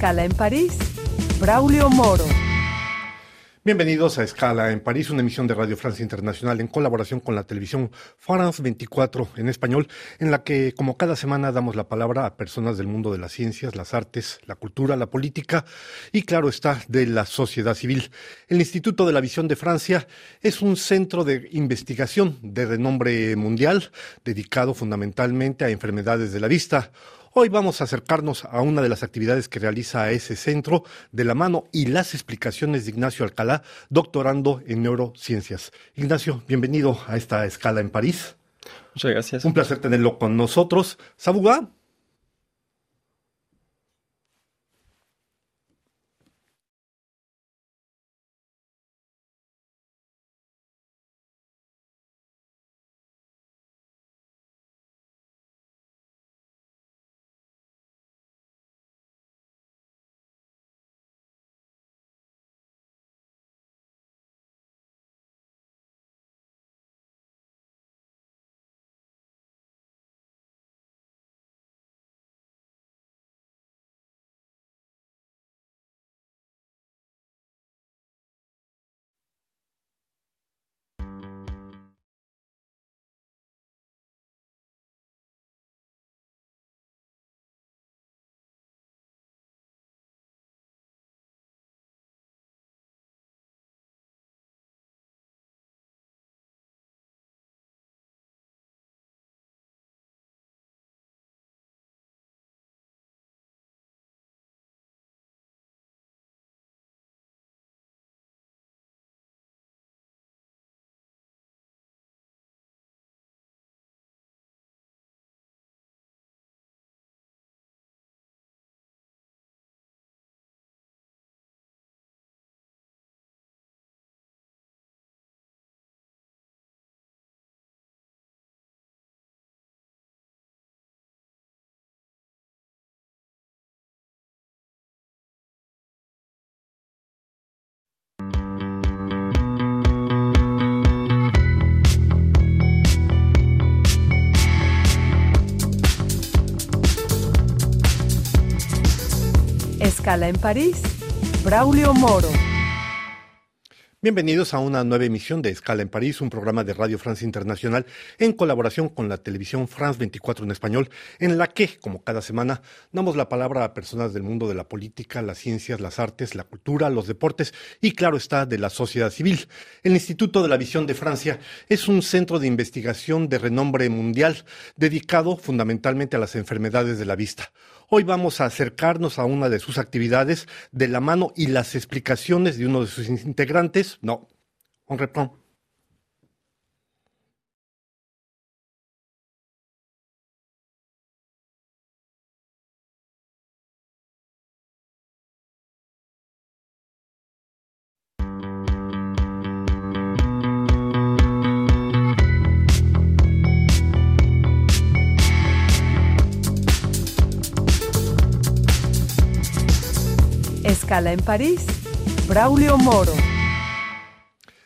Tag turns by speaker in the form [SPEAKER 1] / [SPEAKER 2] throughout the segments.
[SPEAKER 1] Escala en París, Braulio Moro.
[SPEAKER 2] Bienvenidos a Escala en París, una emisión de Radio Francia Internacional en colaboración con la televisión France 24 en español, en la que, como cada semana, damos la palabra a personas del mundo de las ciencias, las artes, la cultura, la política y, claro está, de la sociedad civil. El Instituto de la Visión de Francia es un centro de investigación de renombre mundial, dedicado fundamentalmente a enfermedades de la vista. Hoy vamos a acercarnos a una de las actividades que realiza ese centro de la mano y las explicaciones de Ignacio Alcalá, doctorando en neurociencias. Ignacio, bienvenido a esta escala en París.
[SPEAKER 3] Muchas gracias.
[SPEAKER 2] Un placer tenerlo con nosotros. Sabuga,
[SPEAKER 1] Escala en París, Braulio Moro.
[SPEAKER 2] Bienvenidos a una nueva emisión de Escala en París, un programa de Radio France Internacional en colaboración con la televisión France 24 en español, en la que, como cada semana, damos la palabra a personas del mundo de la política, las ciencias, las artes, la cultura, los deportes y, claro está, de la sociedad civil. El Instituto de la Visión de Francia es un centro de investigación de renombre mundial dedicado fundamentalmente a las enfermedades de la vista. Hoy vamos a acercarnos a una de sus actividades de la mano y las explicaciones de uno de sus integrantes. No, on reprend.
[SPEAKER 1] Escala en París, Braulio Moro.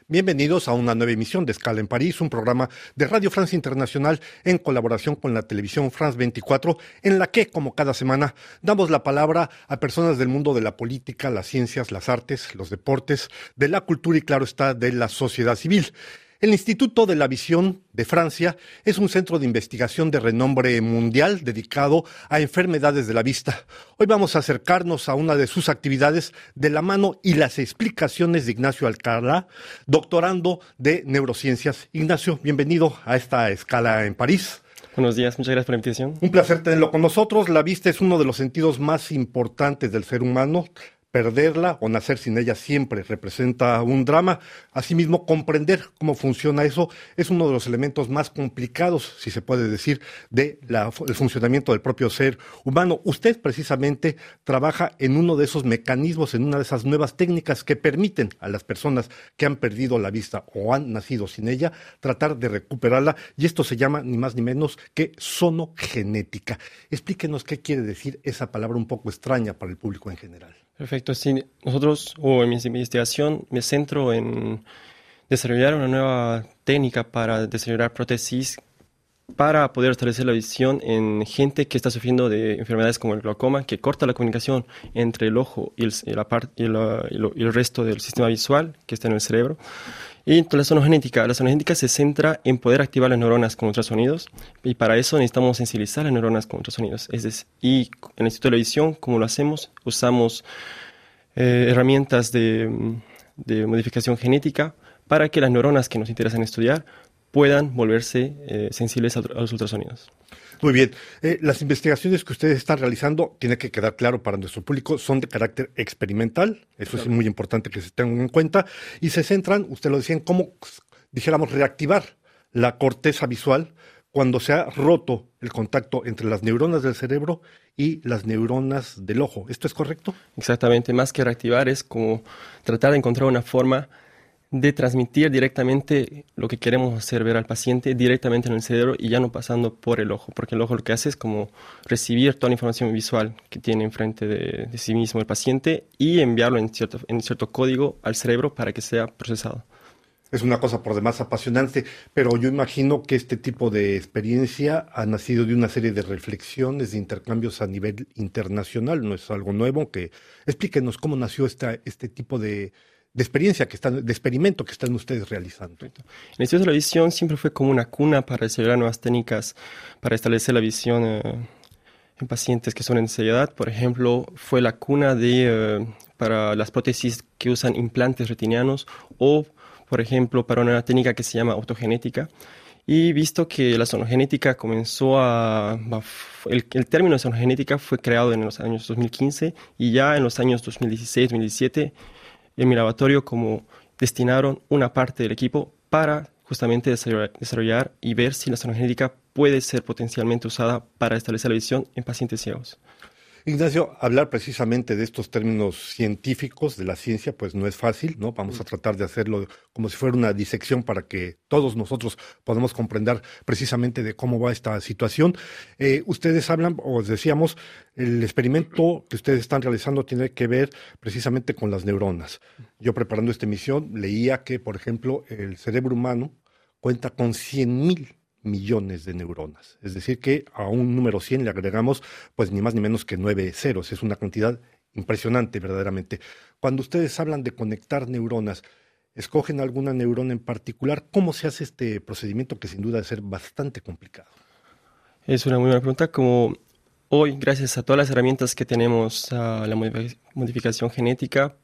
[SPEAKER 2] Bienvenidos a una nueva emisión de Escala en París, un programa de Radio Francia Internacional en colaboración con la televisión France 24, en la que, como cada semana, damos la palabra a personas del mundo de la política, las ciencias, las artes, los deportes, de la cultura y, claro está, de la sociedad civil. El Instituto de la Visión de Francia es un centro de investigación de renombre mundial dedicado a enfermedades de la vista. Hoy vamos a acercarnos a una de sus actividades de la mano y las explicaciones de Ignacio Alcalá, doctorando de neurociencias. Ignacio, bienvenido a esta escala en París.
[SPEAKER 3] Buenos días, muchas gracias por la invitación.
[SPEAKER 2] Un placer tenerlo con nosotros. La vista es uno de los sentidos más importantes del ser humano perderla o nacer sin ella siempre representa un drama. Asimismo, comprender cómo funciona eso es uno de los elementos más complicados, si se puede decir, del funcionamiento del propio ser humano. Usted precisamente trabaja en uno de esos mecanismos, en una de esas nuevas técnicas que permiten a las personas que han perdido la vista o han nacido sin ella tratar de recuperarla y esto se llama ni más ni menos que sonogenética. Explíquenos qué quiere decir esa palabra un poco extraña para el público en general.
[SPEAKER 3] Perfecto. Sí, nosotros, o en mi investigación, me centro en desarrollar una nueva técnica para desarrollar prótesis para poder establecer la visión en gente que está sufriendo de enfermedades como el glaucoma, que corta la comunicación entre el ojo y el, la y el resto del sistema visual que está en el cerebro. Y la sonogenética. La sonogenética se centra en poder activar las neuronas con ultrasonidos y para eso necesitamos sensibilizar las neuronas con ultrasonidos. Es decir, y en el Instituto de la Visión, ¿cómo lo hacemos? Usamos eh, herramientas de, de, modificación genética para que las neuronas que nos interesan estudiar puedan volverse eh, sensibles a, los ultrasonidos.
[SPEAKER 2] Muy bien. Eh, las investigaciones que ustedes están realizando, tiene que quedar claro para nuestro público, son de carácter experimental. Eso es muy importante que se tengan en cuenta. Y se centran, usted lo decía, en cómo, dijéramos, reactivar la corteza visual cuando se ha roto el contacto entre las neuronas del cerebro y las neuronas del ojo. ¿Esto es correcto?
[SPEAKER 3] Exactamente. Más que reactivar es como tratar de encontrar una forma de transmitir directamente lo que queremos hacer ver al paciente directamente en el cerebro y ya no pasando por el ojo, porque el ojo lo que hace es como recibir toda la información visual que tiene enfrente de, sí mismo el paciente y enviarlo en cierto, en cierto código al cerebro para que sea procesado.
[SPEAKER 2] Es una cosa por demás apasionante, pero yo imagino que este tipo de experiencia ha nacido de una serie de reflexiones, de intercambios a nivel internacional, no es algo nuevo, que explíquenos cómo nació esta, este tipo de, de experiencia que están, de experimento que están ustedes realizando.
[SPEAKER 3] El Instituto de la Visión siempre fue como una cuna para desarrollar nuevas técnicas para establecer la visión eh, en pacientes que son en edad. Por ejemplo, fue la cuna de, eh, para las prótesis que usan implantes retinianos o, por ejemplo, para una técnica que se llama autogenética. Y visto que la sonogenética comenzó a... El, el término de sonogenética fue creado en los años 2015 y ya en los años 2016-2017 en mi laboratorio como destinaron una parte del equipo para justamente desarrollar, y ver si la sonogenética puede ser potencialmente usada para establecer la visión en pacientes ciegos.
[SPEAKER 2] Ignacio, hablar precisamente de estos términos científicos de la ciencia, pues no es fácil, ¿no? Vamos a tratar de hacerlo como si fuera una disección para que todos nosotros podamos comprender precisamente de cómo va esta situación. Eh, ustedes hablan, o decíamos, el experimento que ustedes están realizando tiene que ver precisamente con las neuronas. Yo preparando esta emisión leía que, por ejemplo, el cerebro humano cuenta con 100 mil millones de neuronas. Es decir, que a un número 100 le agregamos pues ni más ni menos que nueve ceros. Es una cantidad impresionante verdaderamente. Cuando ustedes hablan de conectar neuronas, ¿escogen alguna neurona en particular? ¿Cómo se hace este procedimiento que sin duda debe ser bastante complicado?
[SPEAKER 3] Es una muy buena pregunta. Como hoy, gracias a todas las herramientas que tenemos, a la modificación genética,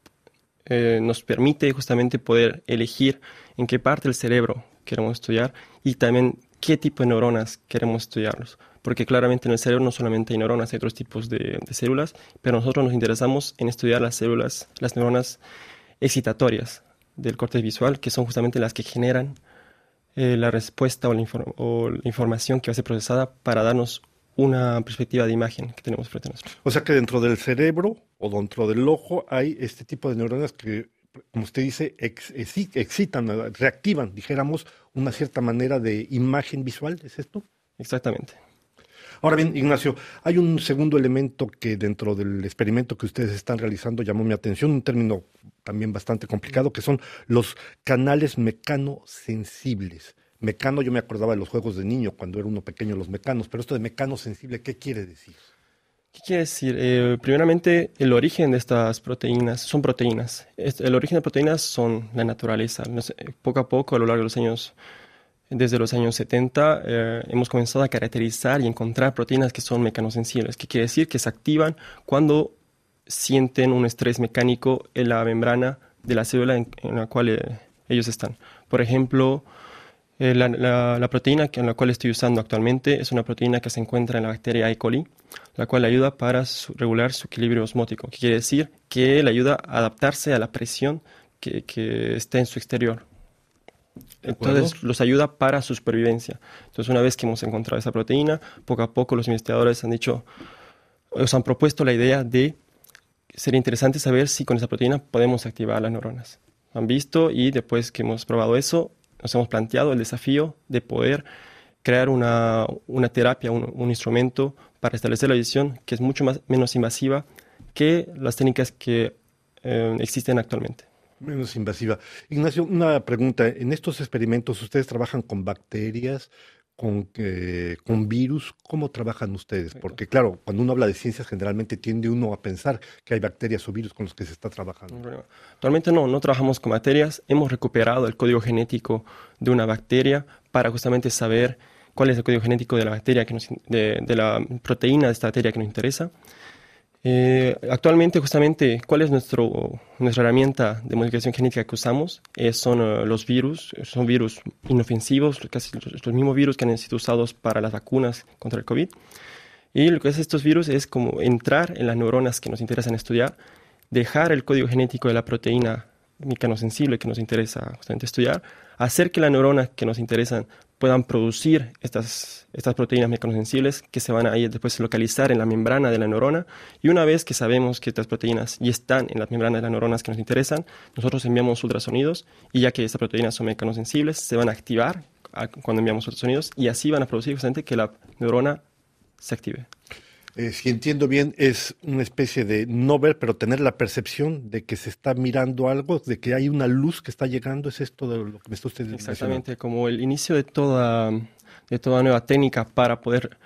[SPEAKER 3] eh, nos permite justamente poder elegir en qué parte del cerebro queremos estudiar y también qué tipo de neuronas queremos estudiarlos. Porque claramente en el cerebro no solamente hay neuronas, hay otros tipos de, células, pero nosotros nos interesamos en estudiar las células, las neuronas excitatorias del corte visual, que son justamente las que generan eh, la respuesta o la, o la, información que va a ser procesada para darnos una perspectiva de imagen que tenemos frente a nosotros.
[SPEAKER 2] O sea que dentro del cerebro o dentro del ojo hay este tipo de neuronas que como usted dice, excitan, reactivan, dijéramos, una cierta manera de imagen visual, ¿es esto?
[SPEAKER 3] Exactamente.
[SPEAKER 2] Ahora bien, Ignacio, hay un segundo elemento que dentro del experimento que ustedes están realizando llamó mi atención, un término también bastante complicado, que son los canales mecanosensibles. Mecano, yo me acordaba de los juegos de niño cuando era uno pequeño, los mecanos, pero esto de mecano sensible, ¿qué quiere decir?
[SPEAKER 3] ¿Qué quiere decir? Eh, primeramente, el origen de estas proteínas son proteínas. El origen de proteínas son la naturaleza. Poco a poco, a lo largo de los años, desde los años 70, eh, hemos comenzado a caracterizar y encontrar proteínas que son mecanosensibles, que quiere decir que se activan cuando sienten un estrés mecánico en la membrana de la célula en, la cual eh, ellos están. Por ejemplo, eh, la, proteína en la cual estoy usando actualmente es una proteína que se encuentra en la bacteria E. coli, la cual ayuda para regular su equilibrio osmótico, que quiere decir que le ayuda a adaptarse a la presión que, que está en su exterior. Entonces los ayuda para su supervivencia. Entonces una vez que hemos encontrado esa proteína, poco a poco los investigadores han dicho, os han propuesto la idea de sería interesante saber si con esa proteína podemos activar las neuronas. Han visto y después que hemos probado eso, nos hemos planteado el desafío de poder crear una, una terapia, un, instrumento para establecer la visión que es mucho más, menos invasiva que las técnicas que eh, existen actualmente.
[SPEAKER 2] Menos invasiva. Ignacio, una pregunta. En estos experimentos, ¿ustedes trabajan con bacterias, con, eh, con virus, ¿cómo trabajan ustedes? Porque claro, cuando uno habla de ciencias, generalmente tiende uno a pensar que hay bacterias o virus con los que se está trabajando.
[SPEAKER 3] actualmente no, no trabajamos con bacterias. Hemos recuperado el código genético de una bacteria para justamente saber cuál es el código genético de la bacteria, que de, de la proteína de esta bacteria que nos interesa. Eh, actualmente, justamente, ¿cuál es nuestro, nuestra herramienta de modificación genética que usamos? Eh, son eh, los virus, son virus inofensivos, casi los, mismos virus que han sido usados para las vacunas contra el COVID. Y lo que hacen estos virus es como entrar en las neuronas que nos interesan estudiar, dejar el código genético de la proteína mecanosensible que nos interesa justamente estudiar, hacer que las neuronas que nos interesan puedan producir estas, estas proteínas mecanosensibles que se van a después localizar en la membrana de la neurona. Y una vez que sabemos que estas proteínas ya están en las membranas de las neuronas que nos interesan, nosotros enviamos ultrasonidos y ya que estas proteínas son mecanosensibles, se van a activar cuando enviamos ultrasonidos y así van a producir justamente que la neurona se active.
[SPEAKER 2] Eh, si entiendo bien, es una especie de no ver, pero tener la percepción de que se está mirando algo, de que hay una luz que está llegando. ¿Es esto de lo que me está usted
[SPEAKER 3] diciendo? Exactamente, como el inicio de toda, de toda nueva técnica para poder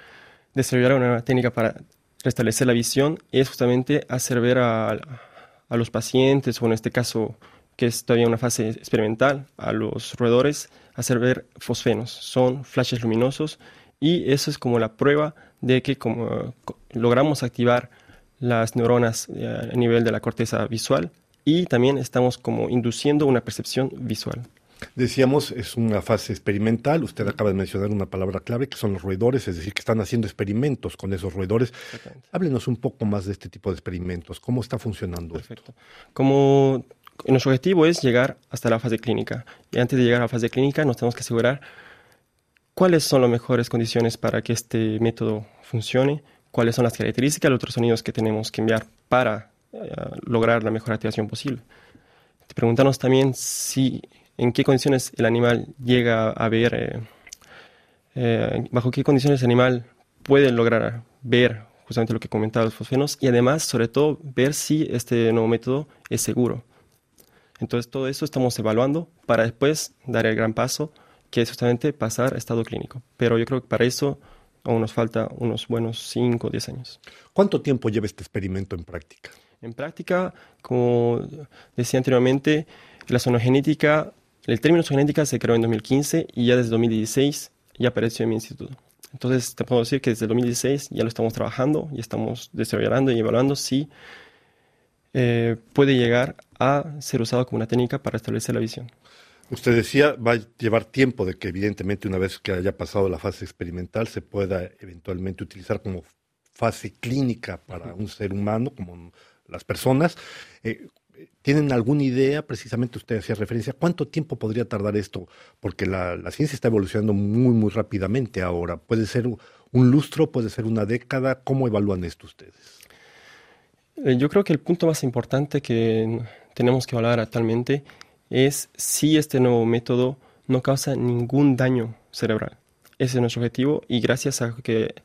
[SPEAKER 3] desarrollar una nueva técnica para restablecer la visión, es justamente hacer ver a, a los pacientes, o en este caso, que es todavía una fase experimental, a los roedores, hacer ver fosfenos. Son flashes luminosos y eso es como la prueba de que como logramos activar las neuronas eh, a nivel de la corteza visual y también estamos como induciendo una percepción visual.
[SPEAKER 2] Decíamos, es una fase experimental. Usted acaba de mencionar una palabra clave que son los roedores, es decir, que están haciendo experimentos con esos roedores. Háblenos un poco más de este tipo de experimentos. ¿Cómo está funcionando
[SPEAKER 3] Perfecto. Como nuestro objetivo es llegar hasta la fase clínica. Y antes de llegar a la fase clínica, nos tenemos que asegurar cuáles son las mejores condiciones para que este método funcione, cuáles son las características de los ultrasonidos que tenemos que enviar para eh, lograr la mejor activación posible. Preguntarnos también si en qué condiciones el animal llega a ver, eh, eh, bajo qué condiciones el animal puede lograr ver justamente lo que comentaba los fosfenos y además, sobre todo, ver si este nuevo método es seguro. Entonces, todo eso estamos evaluando para después dar el gran paso que es justamente pasar a estado clínico. Pero yo creo que para eso aún nos falta unos buenos 5 o 10 años.
[SPEAKER 2] ¿Cuánto tiempo lleva este experimento en práctica?
[SPEAKER 3] En práctica, como decía anteriormente, la zonogenética, el término zonogenética se creó en 2015 y ya desde 2016 ya apareció en mi instituto. Entonces, te puedo decir que desde 2016 ya lo estamos trabajando y estamos desarrollando y evaluando si eh, puede llegar a ser usado como una técnica para establecer la visión.
[SPEAKER 2] Usted decía, va a llevar tiempo de que evidentemente una vez que haya pasado la fase experimental se pueda eventualmente utilizar como fase clínica para un ser humano, como las personas. Eh, ¿Tienen alguna idea, precisamente usted hacía referencia, cuánto tiempo podría tardar esto? Porque la, ciencia está evolucionando muy, muy rápidamente ahora. ¿Puede ser un lustro, puede ser una década? ¿Cómo evalúan esto ustedes?
[SPEAKER 3] Eh, yo creo que el punto más importante que tenemos que hablar actualmente es si este nuevo método no causa ningún daño cerebral. Ese es nuestro objetivo y gracias a que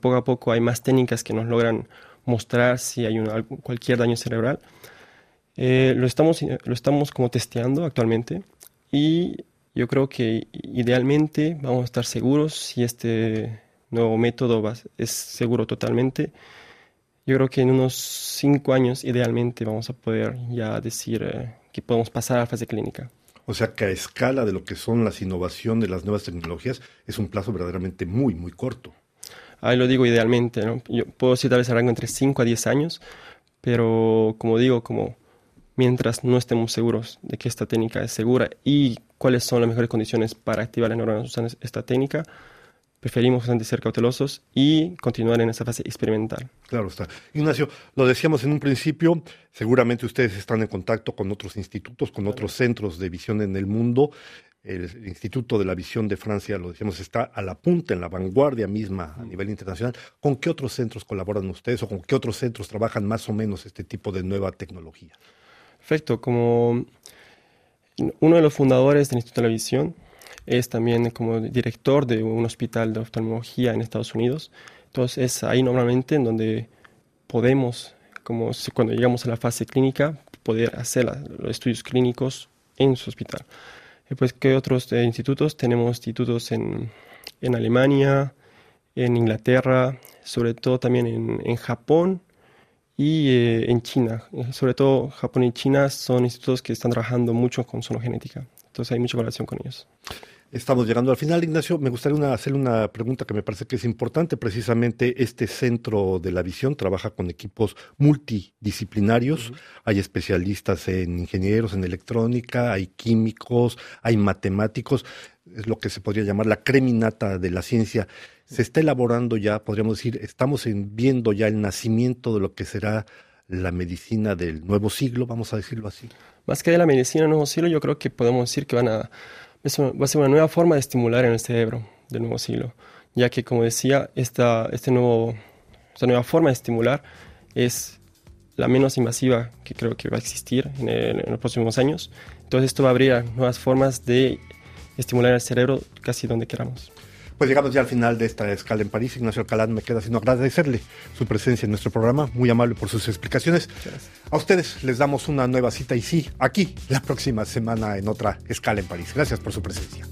[SPEAKER 3] poco a poco hay más técnicas que nos logran mostrar si hay cualquier daño cerebral, eh, lo, estamos, lo estamos como testeando actualmente y yo creo que idealmente vamos a estar seguros si este nuevo método es seguro totalmente. Yo creo que en unos cinco años idealmente vamos a poder ya decir eh, que podemos pasar a la fase clínica.
[SPEAKER 2] O sea que a escala de lo que son las innovaciones de las nuevas tecnologías es un plazo verdaderamente muy, muy corto.
[SPEAKER 3] Ahí lo digo idealmente, ¿no? Yo puedo decir tal vez rango entre 5 a 10 años, pero como digo, como mientras no estemos seguros de que esta técnica es segura y cuáles son las mejores condiciones para activar las neuronas usando esta técnica, preferimos ser cautelosos y continuar en esa fase experimental.
[SPEAKER 2] Claro está. Ignacio, lo decíamos en un principio, seguramente ustedes están en contacto con otros institutos, con otros centros de visión en el mundo. El Instituto de la Visión de Francia, lo decíamos, está a la punta, en la vanguardia misma a nivel internacional. ¿Con qué otros centros colaboran ustedes o con qué otros centros trabajan más o menos este tipo de nueva tecnología?
[SPEAKER 3] Perfecto. Como uno de los fundadores del Instituto de la Visión, es también como director de un hospital de oftalmología en Estados Unidos. Entonces es ahí normalmente en donde podemos, como cuando llegamos a la fase clínica, poder hacer los estudios clínicos en su hospital. Después, ¿qué otros eh, institutos? Tenemos institutos en, en Alemania, en Inglaterra, sobre todo también en, Japón y eh, en China. Sobre todo Japón y China son institutos que están trabajando mucho con genética. Entonces hay mucha colaboración con ellos.
[SPEAKER 2] Estamos llegando al final, Ignacio. Me gustaría hacer una pregunta que me parece que es importante. Precisamente este centro de la visión trabaja con equipos multidisciplinarios. Hay especialistas en ingenieros, en electrónica, hay químicos, hay matemáticos. Es lo que se podría llamar la creminata de la ciencia. Se está elaborando ya, podríamos decir, estamos viendo ya el nacimiento de lo que será la medicina del nuevo siglo, vamos a decirlo así.
[SPEAKER 3] Más que de la medicina del nuevo siglo, yo creo que podemos decir que van a va a ser una nueva forma de estimular en el cerebro del nuevo siglo, ya que, como decía, esta, este nuevo, esta nueva forma de estimular es la menos invasiva que creo que va a existir en, en, los próximos años. Entonces esto va a abrir nuevas formas de estimular el cerebro casi donde queramos.
[SPEAKER 2] Pues llegamos ya al final de esta escala en París. Ignacio Alcalá me queda sino agradecerle su presencia en nuestro programa, muy amable por sus explicaciones. A ustedes les damos una nueva cita y sí, aquí la próxima semana en otra escala en París. Gracias por su presencia.